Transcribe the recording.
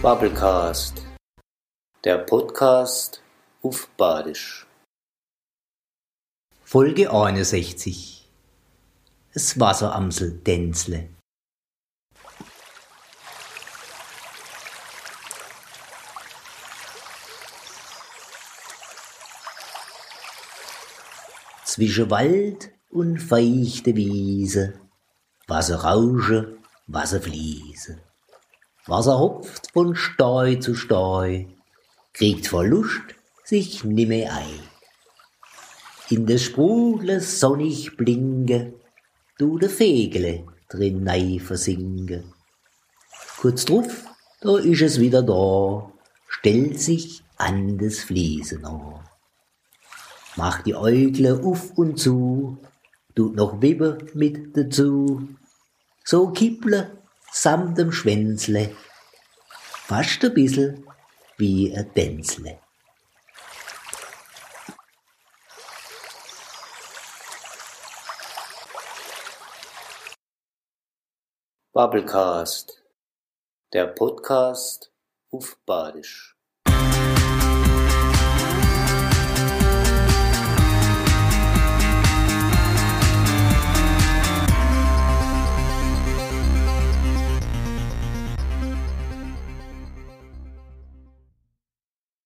Bubblecast, der Podcast auf Badisch. Folge 61 Das Wasseramsel Dänzle Zwischen Wald und feuchte Wiese, Wasser rausche, Wasser fließe. Wasser hopft von Steu zu Steu, kriegt vor Lust sich nimmer ei. In des Sprudles sonnig blinke, du de Fegle drin nei versinke. Kurz drauf, da isch es wieder da, stellt sich an des Fließen an. Macht die Äugle auf und zu, tut noch Wibber mit dazu. So kipple samt dem Schwänzle, fast a bissel wie a Tänzle. Bubblecast, der Podcast auf Badisch.